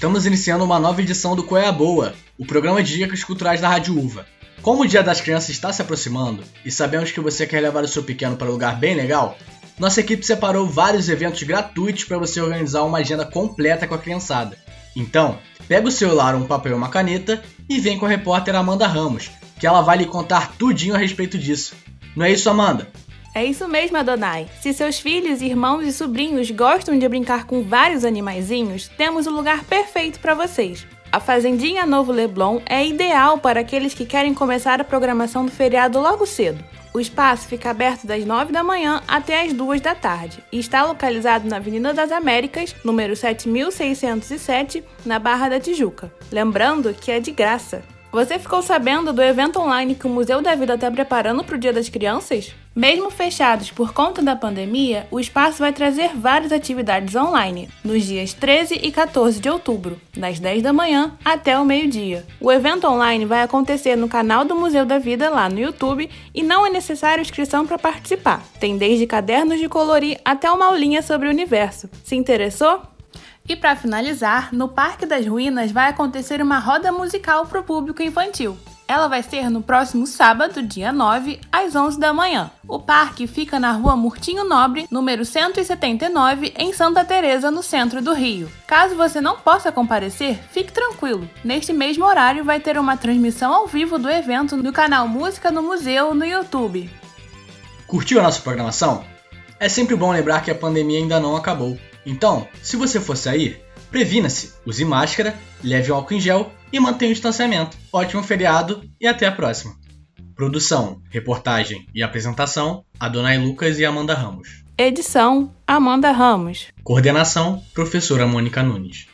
estamos iniciando uma nova edição do Qual é a Boa, o programa de dicas culturais da Rádio Uva. Como o Dia das Crianças está se aproximando e sabemos que você quer levar o seu pequeno para um lugar bem legal, nossa equipe separou vários eventos gratuitos para você organizar uma agenda completa com a criançada. Então, pega o celular, um papel e uma caneta e vem com a repórter Amanda Ramos, que ela vai lhe contar tudinho a respeito disso. Não é isso, Amanda? É isso mesmo, Adonai. Se seus filhos, irmãos e sobrinhos gostam de brincar com vários animaizinhos, temos o lugar perfeito para vocês. A Fazendinha Novo Leblon é ideal para aqueles que querem começar a programação do feriado logo cedo. O espaço fica aberto das 9 da manhã até as 2 da tarde e está localizado na Avenida das Américas, número 7607, na Barra da Tijuca. Lembrando que é de graça. Você ficou sabendo do evento online que o Museu da Vida está preparando para o Dia das Crianças? Mesmo fechados por conta da pandemia, o espaço vai trazer várias atividades online, nos dias 13 e 14 de outubro, das 10 da manhã até o meio-dia. O evento online vai acontecer no canal do Museu da Vida lá no YouTube e não é necessário inscrição para participar. Tem desde cadernos de colorir até uma aulinha sobre o universo. Se interessou? E para finalizar, no Parque das Ruínas vai acontecer uma roda musical para o público infantil. Ela vai ser no próximo sábado, dia 9, às 11 da manhã. O parque fica na rua Murtinho Nobre, número 179, em Santa Teresa, no centro do Rio. Caso você não possa comparecer, fique tranquilo. Neste mesmo horário vai ter uma transmissão ao vivo do evento no canal Música no Museu no YouTube. Curtiu a nossa programação? É sempre bom lembrar que a pandemia ainda não acabou. Então, se você for sair, previna-se, use máscara, leve o álcool em gel e mantenha o distanciamento. Ótimo feriado e até a próxima. Produção, reportagem e apresentação: Adonai Lucas e Amanda Ramos. Edição: Amanda Ramos. Coordenação: Professora Mônica Nunes.